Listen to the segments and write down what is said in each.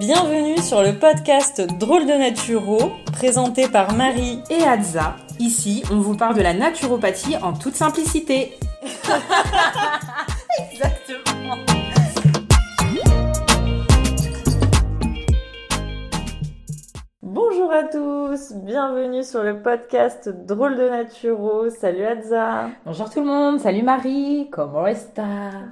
Bienvenue sur le podcast Drôle de Naturo, présenté par Marie et Adza. Ici, on vous parle de la naturopathie en toute simplicité. Exactement. Bonjour à tous, bienvenue sur le podcast Drôle de Naturo. Salut Adza. Bonjour tout le monde, salut Marie, comment est-ce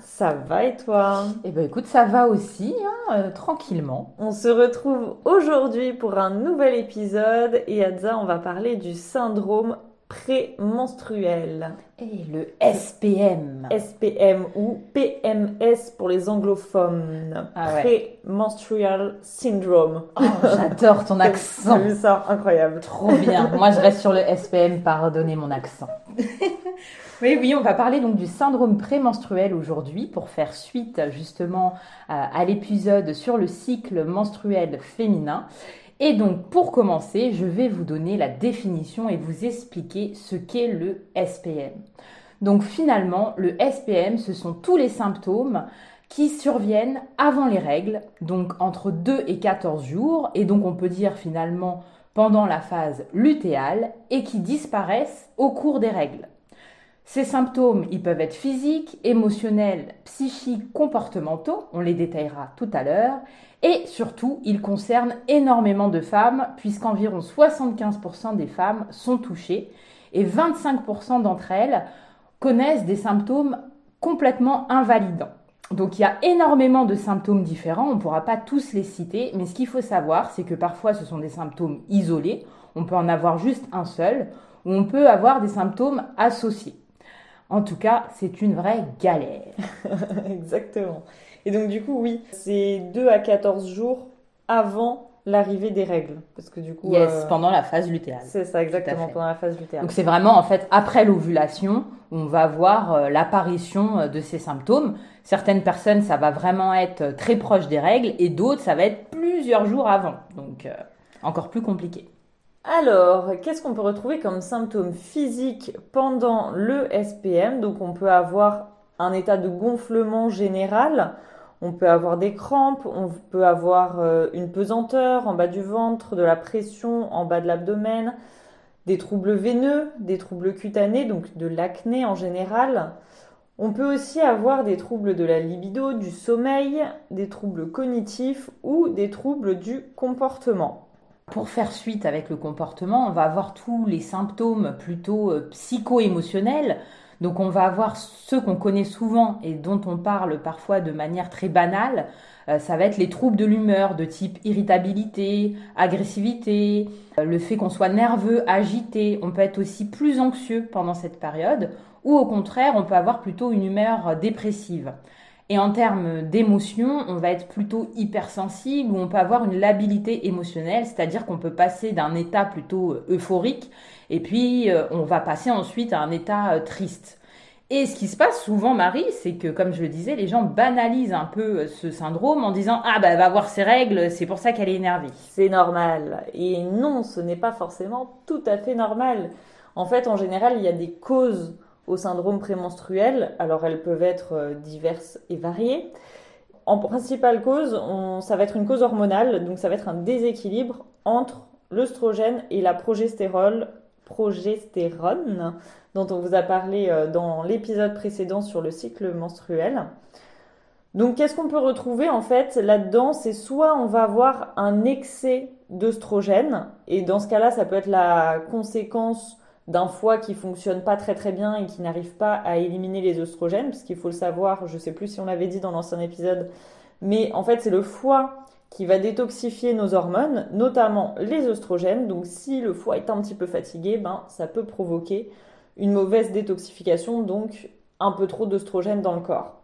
Ça va et toi? Eh ben écoute, ça va aussi, hein, euh, tranquillement. On se retrouve aujourd'hui pour un nouvel épisode et Adza, on va parler du syndrome prémenstruel. Et le SPM. SPM ou PMS pour les anglophones. Ah Prémenstrual syndrome. Oh, j'adore ton accent. T'as vu ça Incroyable. Trop bien. Moi, je reste sur le SPM, pardonnez mon accent. Oui, oui, on va parler donc du syndrome prémenstruel aujourd'hui pour faire suite justement à l'épisode sur le cycle menstruel féminin. Et donc, pour commencer, je vais vous donner la définition et vous expliquer ce qu'est le SPM. Donc, finalement, le SPM, ce sont tous les symptômes qui surviennent avant les règles, donc entre 2 et 14 jours, et donc on peut dire finalement pendant la phase lutéale, et qui disparaissent au cours des règles. Ces symptômes, ils peuvent être physiques, émotionnels, psychiques, comportementaux, on les détaillera tout à l'heure, et surtout, ils concernent énormément de femmes, puisqu'environ 75% des femmes sont touchées, et 25% d'entre elles connaissent des symptômes complètement invalidants. Donc il y a énormément de symptômes différents, on ne pourra pas tous les citer, mais ce qu'il faut savoir, c'est que parfois ce sont des symptômes isolés, on peut en avoir juste un seul, ou on peut avoir des symptômes associés. En tout cas, c'est une vraie galère. Exactement. Et donc du coup, oui, c'est 2 à 14 jours avant l'arrivée des règles. Parce que du coup... Yes, euh, pendant la phase lutéale. C'est ça, exactement, pendant la phase lutéale. Donc c'est vraiment en fait après l'ovulation, on va voir euh, l'apparition euh, de ces symptômes. Certaines personnes, ça va vraiment être très proche des règles et d'autres, ça va être plusieurs jours avant. Donc encore plus compliqué. Alors, qu'est-ce qu'on peut retrouver comme symptômes physiques pendant le SPM Donc, on peut avoir un état de gonflement général, on peut avoir des crampes, on peut avoir euh, une pesanteur en bas du ventre, de la pression en bas de l'abdomen, des troubles veineux, des troubles cutanés, donc de l'acné en général. On peut aussi avoir des troubles de la libido, du sommeil, des troubles cognitifs ou des troubles du comportement. Pour faire suite avec le comportement, on va avoir tous les symptômes plutôt euh, psycho-émotionnels. Donc on va avoir ceux qu'on connaît souvent et dont on parle parfois de manière très banale. Euh, ça va être les troubles de l'humeur de type irritabilité, agressivité, euh, le fait qu'on soit nerveux, agité. On peut être aussi plus anxieux pendant cette période ou au contraire on peut avoir plutôt une humeur dépressive. Et en termes d'émotion, on va être plutôt hypersensible ou on peut avoir une labilité émotionnelle, c'est-à-dire qu'on peut passer d'un état plutôt euh, euphorique et puis euh, on va passer ensuite à un état euh, triste. Et ce qui se passe souvent, Marie, c'est que, comme je le disais, les gens banalisent un peu ce syndrome en disant Ah, bah, elle va avoir ses règles, c'est pour ça qu'elle est énervée. C'est normal. Et non, ce n'est pas forcément tout à fait normal. En fait, en général, il y a des causes syndrome prémenstruel. Alors elles peuvent être euh, diverses et variées. En principale cause, ça va être une cause hormonale, donc ça va être un déséquilibre entre l'œstrogène et la progestérone, progestérone dont on vous a parlé euh, dans l'épisode précédent sur le cycle menstruel. Donc qu'est-ce qu'on peut retrouver en fait là-dedans? C'est soit on va avoir un excès d'œstrogène, et dans ce cas-là, ça peut être la conséquence d'un foie qui fonctionne pas très très bien et qui n'arrive pas à éliminer les oestrogènes, parce qu'il faut le savoir, je sais plus si on l'avait dit dans l'ancien épisode, mais en fait c'est le foie qui va détoxifier nos hormones, notamment les oestrogènes. Donc si le foie est un petit peu fatigué, ben ça peut provoquer une mauvaise détoxification, donc un peu trop d'oestrogènes dans le corps.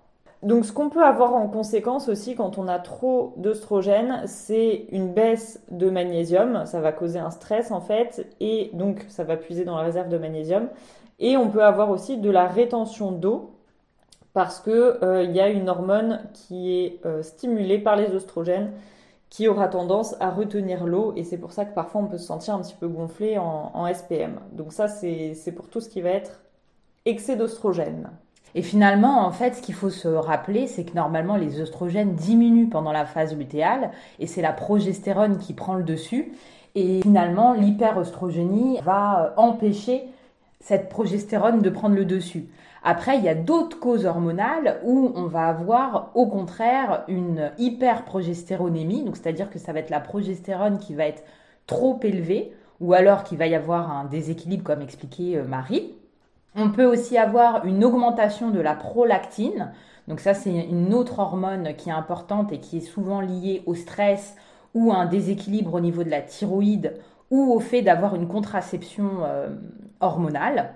Donc ce qu'on peut avoir en conséquence aussi quand on a trop d'œstrogène, c'est une baisse de magnésium, ça va causer un stress en fait, et donc ça va puiser dans la réserve de magnésium. Et on peut avoir aussi de la rétention d'eau parce qu'il euh, y a une hormone qui est euh, stimulée par les oestrogènes qui aura tendance à retenir l'eau et c'est pour ça que parfois on peut se sentir un petit peu gonflé en, en SPM. Donc ça c'est pour tout ce qui va être excès d'oestrogène. Et finalement, en fait, ce qu'il faut se rappeler, c'est que normalement, les oestrogènes diminuent pendant la phase lutéale et c'est la progestérone qui prend le dessus. Et finalement, l'hyperostrogénie va empêcher cette progestérone de prendre le dessus. Après, il y a d'autres causes hormonales où on va avoir au contraire une hyperprogestéronémie, donc c'est-à-dire que ça va être la progestérone qui va être trop élevée ou alors qu'il va y avoir un déséquilibre comme expliqué euh, Marie. On peut aussi avoir une augmentation de la prolactine. Donc ça, c'est une autre hormone qui est importante et qui est souvent liée au stress ou à un déséquilibre au niveau de la thyroïde ou au fait d'avoir une contraception euh, hormonale.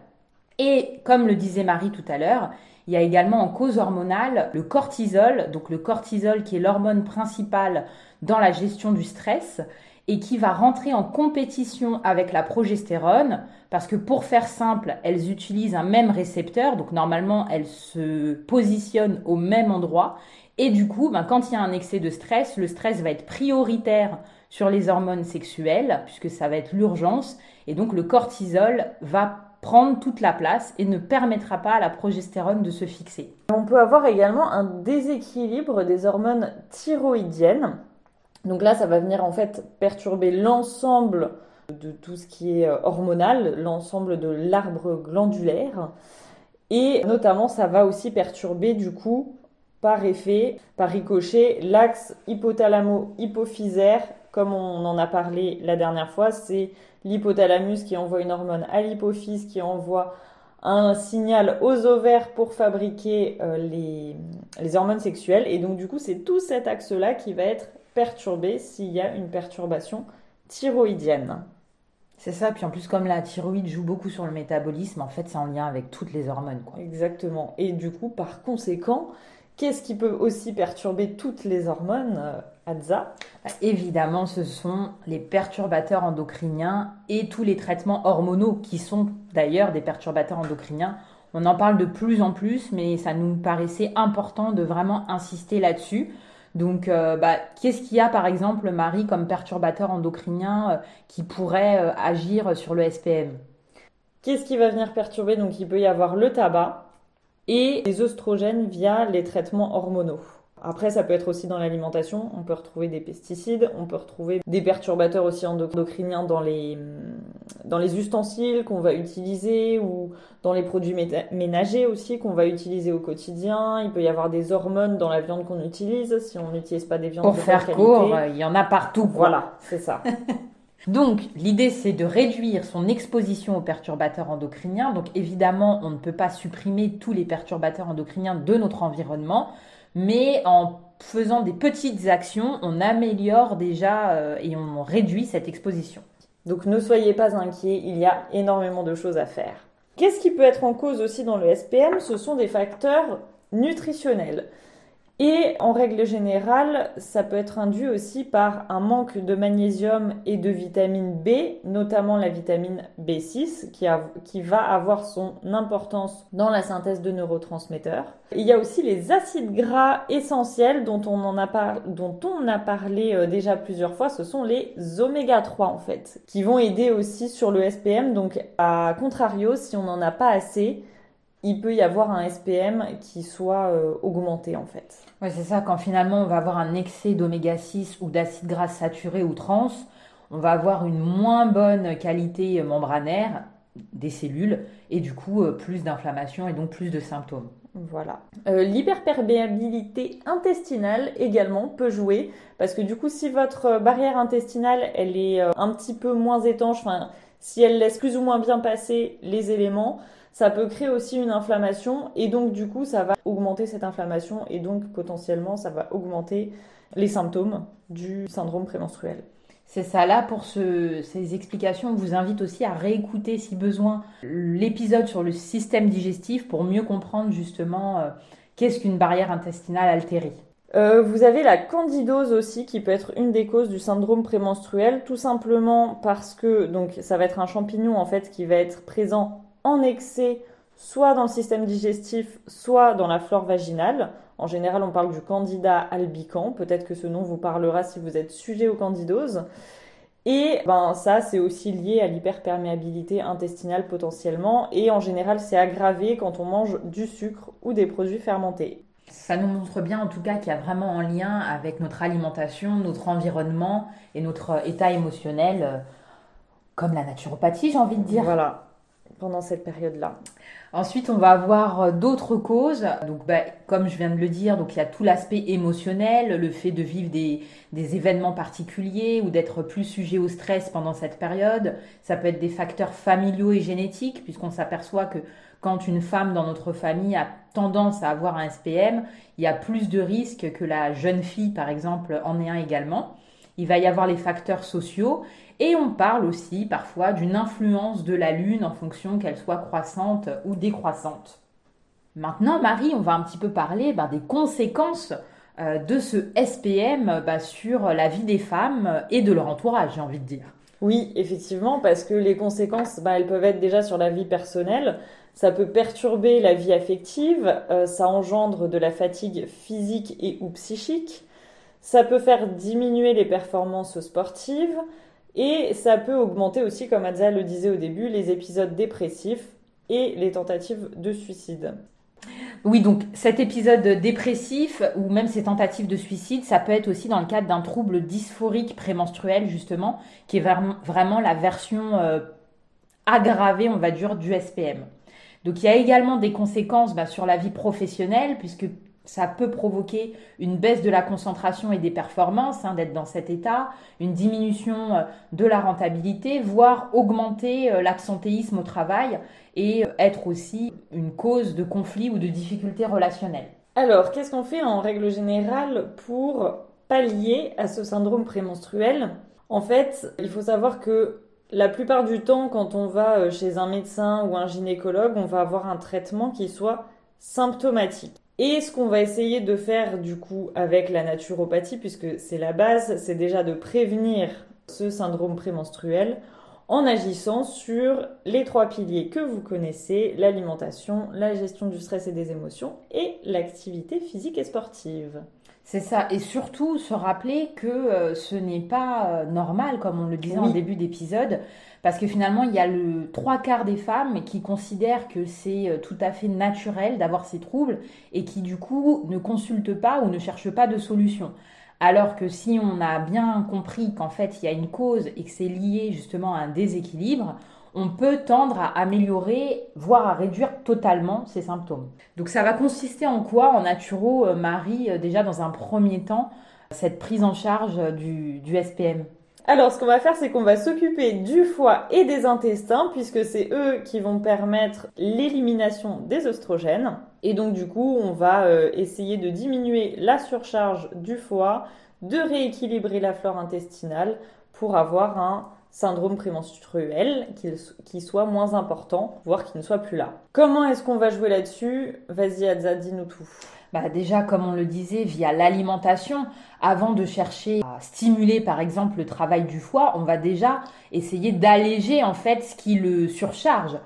Et comme le disait Marie tout à l'heure, il y a également en cause hormonale le cortisol, donc le cortisol qui est l'hormone principale dans la gestion du stress et qui va rentrer en compétition avec la progestérone parce que pour faire simple, elles utilisent un même récepteur, donc normalement elles se positionnent au même endroit et du coup, ben, quand il y a un excès de stress, le stress va être prioritaire sur les hormones sexuelles puisque ça va être l'urgence et donc le cortisol va prendre toute la place et ne permettra pas à la progestérone de se fixer. On peut avoir également un déséquilibre des hormones thyroïdiennes. Donc là, ça va venir en fait perturber l'ensemble de tout ce qui est euh, hormonal, l'ensemble de l'arbre glandulaire. Et notamment, ça va aussi perturber du coup, par effet, par ricochet, l'axe hypothalamo-hypophysaire, comme on en a parlé la dernière fois, c'est l'hypothalamus qui envoie une hormone à l'hypophyse qui envoie un signal aux ovaires pour fabriquer euh, les, les, hormones sexuelles. Et donc du coup, c'est tout cet axe-là qui va être perturbé s'il y a une perturbation thyroïdienne. C'est ça, puis en plus comme la thyroïde joue beaucoup sur le métabolisme, en fait c'est en lien avec toutes les hormones. Quoi. Exactement. Et du coup, par conséquent, qu'est-ce qui peut aussi perturber toutes les hormones euh, bah, évidemment, ce sont les perturbateurs endocriniens et tous les traitements hormonaux qui sont d'ailleurs des perturbateurs endocriniens. On en parle de plus en plus, mais ça nous paraissait important de vraiment insister là-dessus. Donc, euh, bah, qu'est-ce qu'il y a par exemple, Marie, comme perturbateur endocrinien euh, qui pourrait euh, agir sur le SPM Qu'est-ce qui va venir perturber? Donc, il peut y avoir le tabac et les oestrogènes via les traitements hormonaux. Après, ça peut être aussi dans l'alimentation. On peut retrouver des pesticides, on peut retrouver des perturbateurs aussi endocriniens dans les, dans les ustensiles qu'on va utiliser ou dans les produits ménagers aussi qu'on va utiliser au quotidien. Il peut y avoir des hormones dans la viande qu'on utilise si on n'utilise pas des viandes Pour faire court, il y en a partout. Voilà, c'est ça. Donc, l'idée, c'est de réduire son exposition aux perturbateurs endocriniens. Donc, évidemment, on ne peut pas supprimer tous les perturbateurs endocriniens de notre environnement mais en faisant des petites actions, on améliore déjà euh, et on réduit cette exposition. Donc ne soyez pas inquiets, il y a énormément de choses à faire. Qu'est-ce qui peut être en cause aussi dans le SPM Ce sont des facteurs nutritionnels. Et en règle générale, ça peut être induit aussi par un manque de magnésium et de vitamine B, notamment la vitamine B6, qui, va avoir son importance dans la synthèse de neurotransmetteurs. Il y a aussi les acides gras essentiels dont on, dont on a parlé euh, déjà plusieurs fois, ce sont les oméga 3 en fait, qui vont aider aussi sur le SPM. Donc à contrario, si on n'en a pas assez, il peut y avoir un SPM qui soit euh, augmenté en fait. Oui, c'est ça, quand finalement on va avoir un excès d'oméga 6 ou d'acides gras saturés ou trans, on va avoir une moins bonne qualité membranaire des cellules et du coup euh, plus d'inflammation et donc plus de symptômes. Voilà. Euh, l'hyperperméabilité intestinale également peut jouer parce que du coup si votre barrière intestinale elle est un petit peu moins étanche, enfin si elle laisse plus ou moins bien passer les éléments, ça peut créer aussi une inflammation et donc du coup ça va augmenter cette inflammation et donc potentiellement ça va augmenter les symptômes du syndrome prémenstruel. C'est ça, là pour ces explications, on vous invite aussi à réécouter si besoin l'épisode sur le système digestif pour mieux comprendre justement euh, qu'est-ce qu'une barrière intestinale altérée. Euh, vous avez la candidose aussi qui peut être une des causes du syndrome prémenstruel, tout simplement parce que donc ça va être un champignon en fait qui va être présent en excès, soit dans le système digestif, soit dans la flore vaginale. En général, on parle du candida albicans. Peut-être que ce nom vous parlera si vous êtes sujet aux candidoses. Et ben ça, c'est aussi lié à l'hyperperméabilité intestinale potentiellement. Et en général, c'est aggravé quand on mange du sucre ou des produits fermentés. Ça nous montre bien en tout cas qu'il y a vraiment un lien avec notre alimentation, notre environnement et notre état émotionnel, euh, comme la naturopathie, j'ai envie de dire. Voilà, pendant cette période-là. Ensuite, on va avoir euh, d'autres causes. Donc, bah, comme je viens de le dire, donc il y a tout l'aspect émotionnel, le fait de vivre des, des événements particuliers ou d'être plus sujet au stress pendant cette période. Ça peut être des facteurs familiaux et génétiques, puisqu'on s'aperçoit que quand une femme dans notre famille a tendance à avoir un SPM, il y a plus de risques que la jeune fille, par exemple, en ait un également. Il va y avoir les facteurs sociaux et on parle aussi parfois d'une influence de la Lune en fonction qu'elle soit croissante ou décroissante. Maintenant, Marie, on va un petit peu parler ben, des conséquences euh, de ce SPM ben, sur la vie des femmes et de leur entourage, j'ai envie de dire. Oui, effectivement, parce que les conséquences, ben, elles peuvent être déjà sur la vie personnelle, ça peut perturber la vie affective, euh, ça engendre de la fatigue physique et ou psychique, ça peut faire diminuer les performances sportives, et ça peut augmenter aussi, comme Adza le disait au début, les épisodes dépressifs et les tentatives de suicide. Oui, donc cet épisode dépressif ou même ces tentatives de suicide, ça peut être aussi dans le cadre d'un trouble dysphorique prémenstruel, justement, qui est vraiment la version euh, aggravée, on va dire, du SPM. Donc il y a également des conséquences bah, sur la vie professionnelle, puisque ça peut provoquer une baisse de la concentration et des performances, hein, d'être dans cet état, une diminution euh, de la rentabilité, voire augmenter euh, l'absentéisme au travail et euh, être aussi une cause de conflit ou de difficultés relationnelles. Alors, qu'est-ce qu'on fait en règle générale pour pallier à ce syndrome prémenstruel? En fait, il faut savoir que la plupart du temps, quand on va chez un médecin ou un gynécologue, on va avoir un traitement qui soit symptomatique. Et ce qu'on va essayer de faire du coup avec la naturopathie, puisque c'est la base, c'est déjà de prévenir ce syndrome prémenstruel en agissant sur les trois piliers que vous connaissez, l'alimentation, la gestion du stress et des émotions et l'activité physique et sportive. C'est ça, et surtout se rappeler que euh, ce n'est pas euh, normal, comme on le disait en début d'épisode, parce que finalement, il y a le trois quarts des femmes qui considèrent que c'est euh, tout à fait naturel d'avoir ces troubles et qui du coup ne consultent pas ou ne cherchent pas de solution. Alors que si on a bien compris qu'en fait il y a une cause et que c'est lié justement à un déséquilibre, on peut tendre à améliorer, voire à réduire totalement ces symptômes. Donc ça va consister en quoi en naturo, euh, Marie, euh, déjà dans un premier temps, cette prise en charge du, du SPM alors, ce qu'on va faire, c'est qu'on va s'occuper du foie et des intestins, puisque c'est eux qui vont permettre l'élimination des oestrogènes. Et donc, du coup, on va euh, essayer de diminuer la surcharge du foie, de rééquilibrer la flore intestinale pour avoir un syndrome prémenstruel qui, soit moins important, voire qui ne soit plus là. Comment est-ce qu'on va jouer là-dessus? Vas-y, Adza, dis-nous tout bah déjà, comme on le disait, via l'alimentation, avant de chercher à stimuler par exemple le travail du foie, on va déjà essayer d'alléger en fait ce qui le surcharge.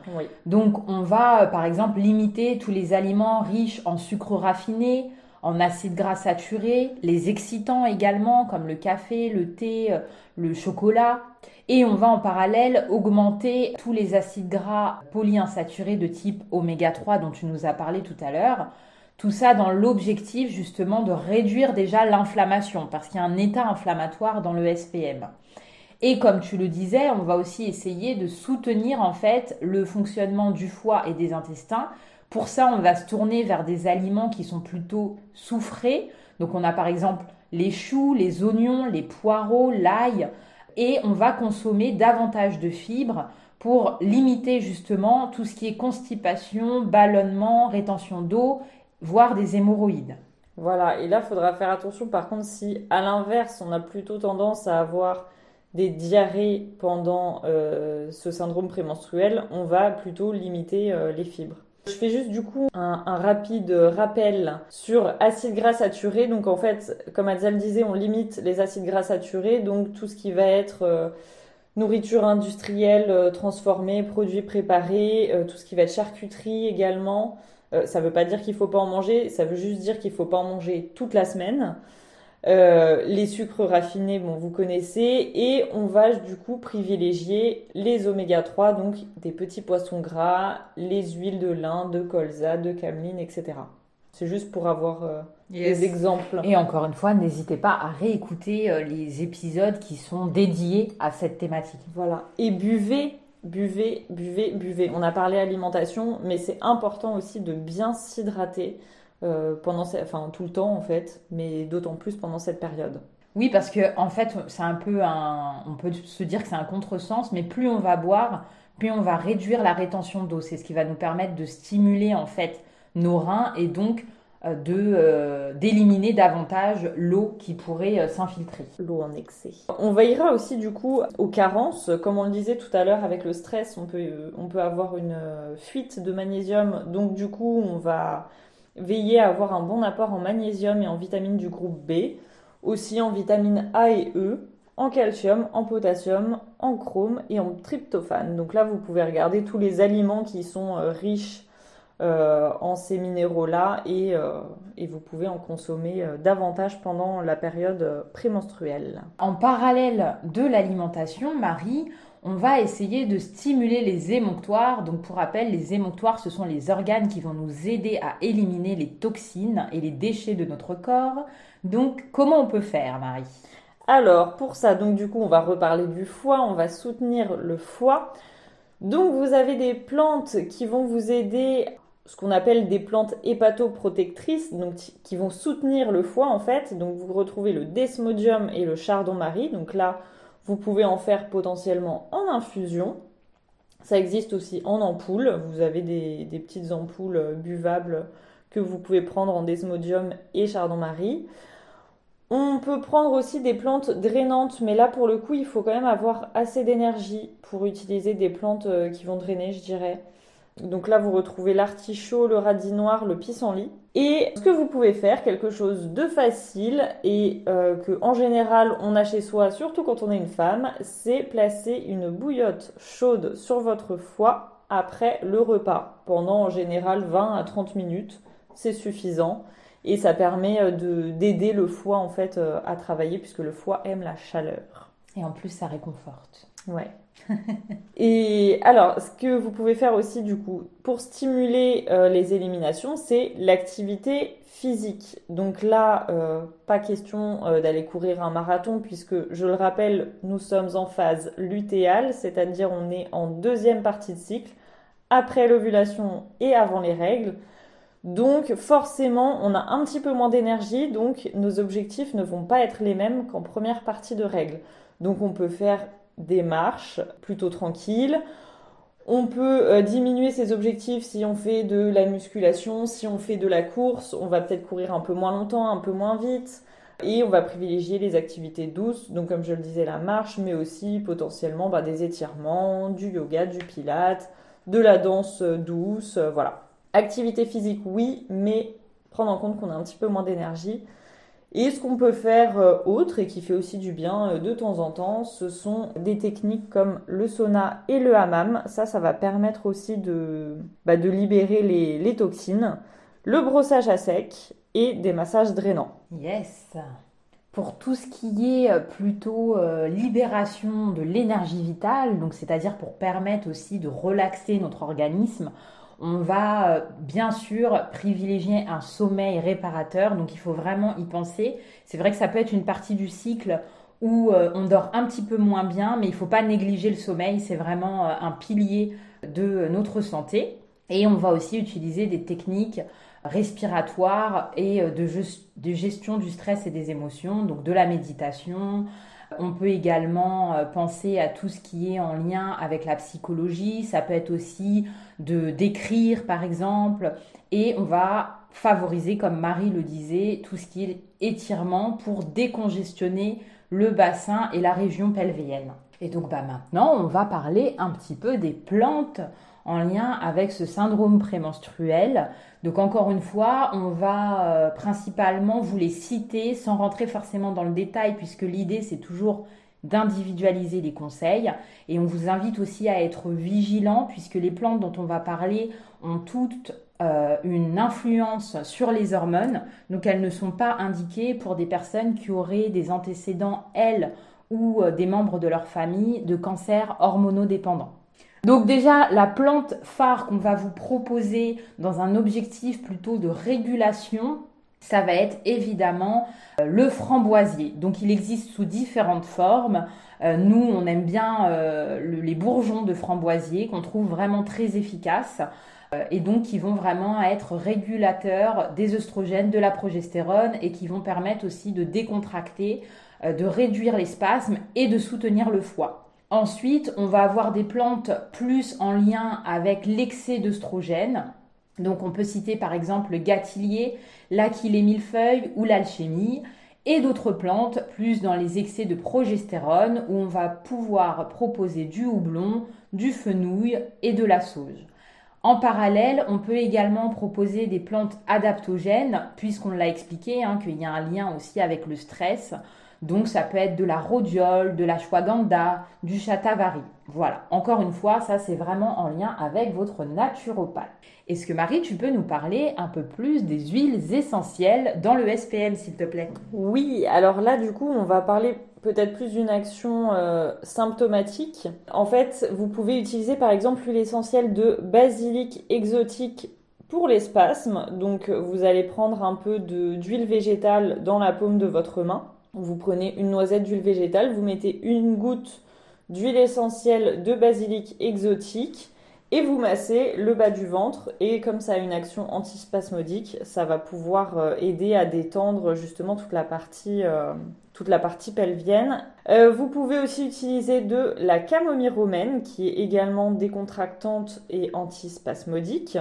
Donc on va par exemple limiter tous les aliments riches en sucre raffiné, en acides gras saturés, les excitants également comme le café, le thé, le chocolat. Et on va en parallèle augmenter tous les acides gras polyinsaturés de type oméga 3 dont tu nous as parlé tout à l'heure tout ça dans l'objectif justement de réduire déjà l'inflammation, parce qu'il y a un état inflammatoire dans le SPM. Et comme tu le disais, on va aussi essayer de soutenir en fait le fonctionnement du foie et des intestins. Pour ça, on va se tourner vers des aliments qui sont plutôt soufrés. Donc on a par exemple les choux, les oignons, les poireaux, l'ail. Et on va consommer davantage de fibres pour limiter justement tout ce qui est constipation, ballonnement, rétention d'eau voire des hémorroïdes. Voilà, et là, il faudra faire attention par contre si à l'inverse, on a plutôt tendance à avoir des diarrhées pendant euh, ce syndrome prémenstruel, on va plutôt limiter euh, les fibres. Je fais juste du coup un, rapide rappel sur acides gras saturés. Donc en fait, comme Adzel disait, on limite les acides gras saturés, donc tout ce qui va être euh, nourriture industrielle transformée, produits préparés, tout ce qui va être charcuterie également. Euh, ça ne veut pas dire qu'il ne faut pas en manger, ça veut juste dire qu'il ne faut pas en manger toute la semaine. Euh, les sucres raffinés, bon, vous connaissez. Et on va du coup privilégier les oméga 3, donc des petits poissons gras, les huiles de lin, de colza, de cameline, etc. C'est juste pour avoir euh, des exemples. Et encore une fois, n'hésitez pas à réécouter euh, les épisodes qui sont dédiés à cette thématique. Voilà. Et buvez, buvez, buvez, buvez. On a parlé alimentation, mais c'est important aussi de bien s'hydrater. Euh, pendant, enfin tout le temps en fait, mais d'autant plus pendant cette période. Oui, parce que en fait, c'est un peu un, on peut se dire que c'est un contresens, mais plus on va boire, plus on va réduire la rétention d'eau. C'est ce qui va nous permettre de stimuler en fait nos reins et donc euh, de euh, d'éliminer davantage l'eau qui pourrait s'infiltrer. L'eau en excès. On veillera aussi du coup aux carences. Comme on le disait tout à l'heure avec le stress, on peut, on peut avoir une fuite de magnésium. Donc du coup, on va Veillez à avoir un bon apport en magnésium et en vitamines du groupe B, aussi en vitamines A et E, en calcium, en potassium, en chrome et en tryptophane. Donc là, vous pouvez regarder tous les aliments qui sont euh, riches euh, en ces minéraux-là euh, et, vous pouvez en consommer davantage pendant la période prémenstruelle. En parallèle de l'alimentation, Marie, on va essayer de stimuler les émonctoires. Donc pour rappel, les émonctoires, ce sont les organes qui vont nous aider à éliminer les toxines et les déchets de notre corps. Donc comment on peut faire, Marie? Alors pour ça, donc du coup, on va reparler du foie, on va soutenir le foie. Donc vous avez des plantes qui vont vous aider ce qu'on appelle des plantes hépatoprotectrices, donc qui vont soutenir le foie en fait. Donc vous retrouvez le desmodium et le chardon-marie. Donc là, vous pouvez en faire potentiellement en infusion. Ça existe aussi en ampoule. Vous avez des, petites ampoules buvables que vous pouvez prendre en desmodium et chardon-marie. On peut prendre aussi des plantes drainantes, mais là pour le coup, il faut quand même avoir assez d'énergie pour utiliser des plantes euh, qui vont drainer, je dirais. Donc là, vous retrouvez l'artichaut, le radis noir, le pissenlit. Et ce que vous pouvez faire, quelque chose de facile et euh, que en général on a chez soi, surtout quand on est une femme, c'est placer une bouillotte chaude sur votre foie après le repas. Pendant en général 20 à 30 minutes, c'est suffisant. Et ça permet euh, d'aider le foie en fait euh, à travailler puisque le foie aime la chaleur. Et en plus, ça réconforte. Ouais. et alors, ce que vous pouvez faire aussi du coup pour stimuler euh, les éliminations, c'est l'activité physique. Donc là, euh, pas question euh, d'aller courir un marathon puisque, je le rappelle, nous sommes en phase lutéale, c'est-à-dire on est en deuxième partie de cycle, après l'ovulation et avant les règles. Donc forcément, on a un petit peu moins d'énergie, donc nos objectifs ne vont pas être les mêmes qu'en première partie de règles. Donc on peut faire des marches plutôt tranquilles. On peut euh, diminuer ses objectifs si on fait de la musculation, si on fait de la course, on va peut-être courir un peu moins longtemps, un peu moins vite. Et on va privilégier les activités douces, donc comme je le disais, la marche, mais aussi potentiellement bah, des étirements, du yoga, du pilate, de la danse douce, euh, voilà. Activité physique, oui, mais prendre en compte qu'on a un petit peu moins d'énergie. Et ce qu'on peut faire euh, autre et qui fait aussi du bien euh, de temps en temps, ce sont des techniques comme le sauna et le hammam. Ça, ça va permettre aussi de, bah, libérer les, toxines. Le brossage à sec et des massages drainants. Yes pour tout ce qui est euh, plutôt libération de l'énergie vitale, donc c'est-à-dire pour permettre aussi de relaxer notre organisme, on va euh, bien sûr privilégier un sommeil réparateur, donc il faut vraiment y penser. C'est vrai que ça peut être une partie du cycle où euh, on dort un petit peu moins bien, mais il ne faut pas négliger le sommeil, c'est vraiment euh, un pilier de notre santé. Et on va aussi utiliser des techniques respiratoires et de, de gestion du stress et des émotions, donc de la méditation, on peut également euh, penser à tout ce qui est en lien avec la psychologie. Ça peut être aussi de d'écrire, par exemple. Et on va favoriser, comme Marie le disait, tout ce qui est étirement pour décongestionner le bassin et la région pelvienne. Et donc bah, maintenant, on va parler un petit peu des plantes en lien avec ce syndrome prémenstruel. Donc encore une fois, on va euh, principalement vous les citer sans rentrer forcément dans le détail puisque l'idée c'est toujours d'individualiser les conseils et on vous invite aussi à être vigilant puisque les plantes dont on va parler ont toutes euh, une influence sur les hormones, donc elles ne sont pas indiquées pour des personnes qui auraient des antécédents, elles, ou euh, des membres de leur famille de cancer hormonodépendant. Donc déjà, la plante phare qu'on va vous proposer dans un objectif plutôt de régulation, ça va être évidemment euh, le framboisier. Donc il existe sous différentes formes. Euh, nous, on aime bien les bourgeons de framboisier qu'on trouve vraiment très efficaces et donc qui vont vraiment être régulateurs des oestrogènes, de la progestérone et qui vont permettre aussi de décontracter euh, de réduire les spasmes et de soutenir le foie. Ensuite, on va avoir des plantes plus en lien avec l'excès d'œstrogène. Donc on peut citer par exemple le gâtillier, l'aquilée millefeuille ou l'alchimie et d'autres plantes plus dans les excès de progestérone où on va pouvoir proposer du houblon, du fenouil et de la sauge. En parallèle, on peut également proposer des plantes adaptogènes, puisqu'on l'a expliqué, hein, qu'il y a un lien aussi avec le stress. Donc ça peut être de la rhodiole, de la shwaganda, du chatavari. Voilà, encore une fois, ça c'est vraiment en lien avec votre naturopathe. Est-ce que Marie, tu peux nous parler un peu plus des huiles essentielles dans le SPM, s'il te plaît? Oui, alors là du coup, on va parler peut-être plus d'une action euh, symptomatique. En fait, vous pouvez utiliser par exemple l'huile essentielle de basilic exotique pour les spasmes. Donc vous allez prendre un peu d'huile végétale dans la paume de votre main vous prenez une noisette d'huile végétale, vous mettez une goutte d'huile essentielle de basilic exotique et vous massez le bas du ventre et comme ça a une action antispasmodique, ça va pouvoir euh, aider à détendre justement toute la partie, euh, toute la partie pelvienne. Euh, vous pouvez aussi utiliser de la camomille romaine qui est également décontractante et antispasmodique.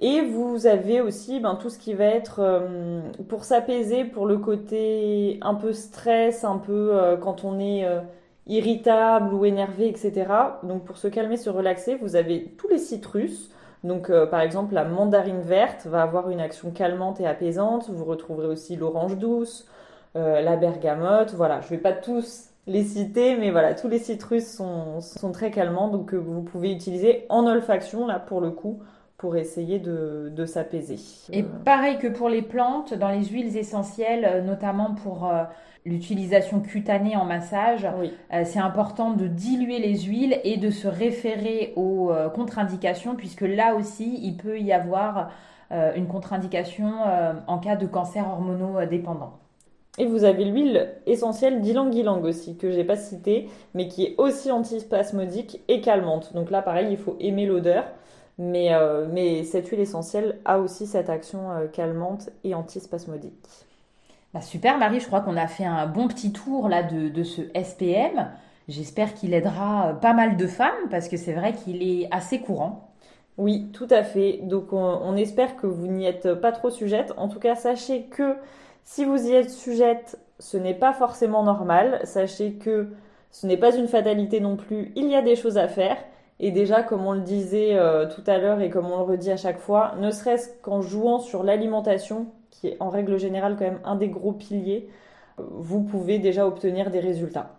Et vous avez aussi ben, tout ce qui va être euh, pour s'apaiser, pour le côté un peu stress, un peu euh, quand on est euh, irritable ou énervé, etc. Donc pour se calmer, se relaxer, vous avez tous les citrus. Donc par exemple la mandarine verte va avoir une action calmante et apaisante. Vous retrouverez aussi l'orange douce, la bergamote. Voilà, je ne vais pas tous les citer, mais voilà, tous les citrus sont, sont très calmants. Donc vous pouvez utiliser en olfaction là pour le coup pour essayer de, s'apaiser. Et euh. pareil que pour les plantes, dans les huiles essentielles, euh, notamment pour euh, l'utilisation cutanée en massage, c'est important de diluer les huiles et de se référer aux contre-indications, puisque là aussi, il peut y avoir une contre-indication en cas de cancer hormonodépendant. Et vous avez l'huile essentielle d'ylang-ylang aussi, que je n'ai pas citée, mais qui est aussi antispasmodique et calmante. Donc là, pareil, il faut aimer l'odeur. Mais, euh, mais cette huile essentielle a aussi cette action euh, calmante et antispasmodique. Bah super Marie, je crois qu'on a fait un bon petit tour là de, de ce SPM. J'espère qu'il aidera euh, pas mal de femmes parce que c'est vrai qu'il est assez courant. Oui, tout à fait. Donc on, on espère que vous n'y êtes pas trop sujette. En tout cas, sachez que si vous y êtes sujette, ce n'est pas forcément normal. Sachez que ce n'est pas une fatalité non plus. Il y a des choses à faire. Et déjà, comme on le disait euh, tout à l'heure et comme on le redit à chaque fois, ne serait-ce qu'en jouant sur l'alimentation, qui est en règle générale quand même un des gros piliers, vous pouvez déjà obtenir des résultats.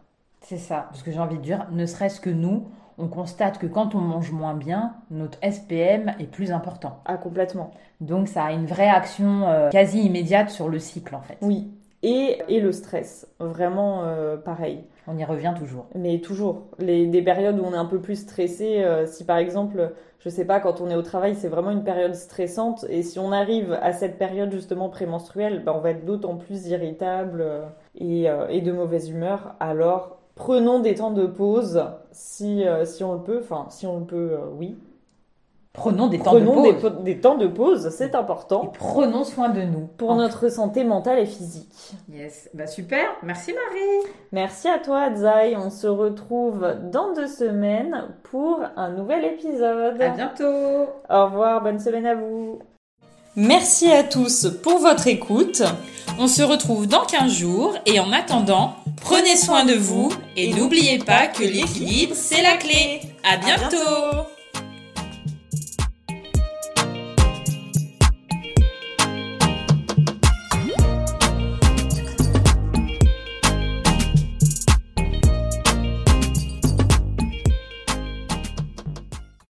C'est ça, parce que j'ai envie de dire, ne serait-ce que nous, on constate que quand on mange moins bien, notre SPM est plus important. Ah, complètement. Donc ça a une vraie action euh, quasi immédiate sur le cycle en fait. Oui, et, et le stress, vraiment euh, pareil. On y revient toujours. Mais toujours. Les, des périodes où on est un peu plus stressé, euh, si par exemple, je sais pas, quand on est au travail, c'est vraiment une période stressante, et si on arrive à cette période justement prémenstruelle, ben, on va être d'autant plus irritable euh, et, euh, et, de mauvaise humeur. Alors, prenons des temps de pause si, si on le peut. Enfin, si on le peut, oui. Prenons des temps de pause. Des, des, temps de pause, c'est important. Et prenons soin de nous. Pour notre santé mentale et physique. Yes, bah super. Merci Marie. Merci à toi Zai. On se retrouve dans deux semaines pour un nouvel épisode. À bientôt. Au revoir, bonne semaine à vous. Merci à tous pour votre écoute. On se retrouve dans 15 jours et en attendant, prenez soin de vous et n'oubliez pas que l'équilibre, c'est la clé. À bientôt.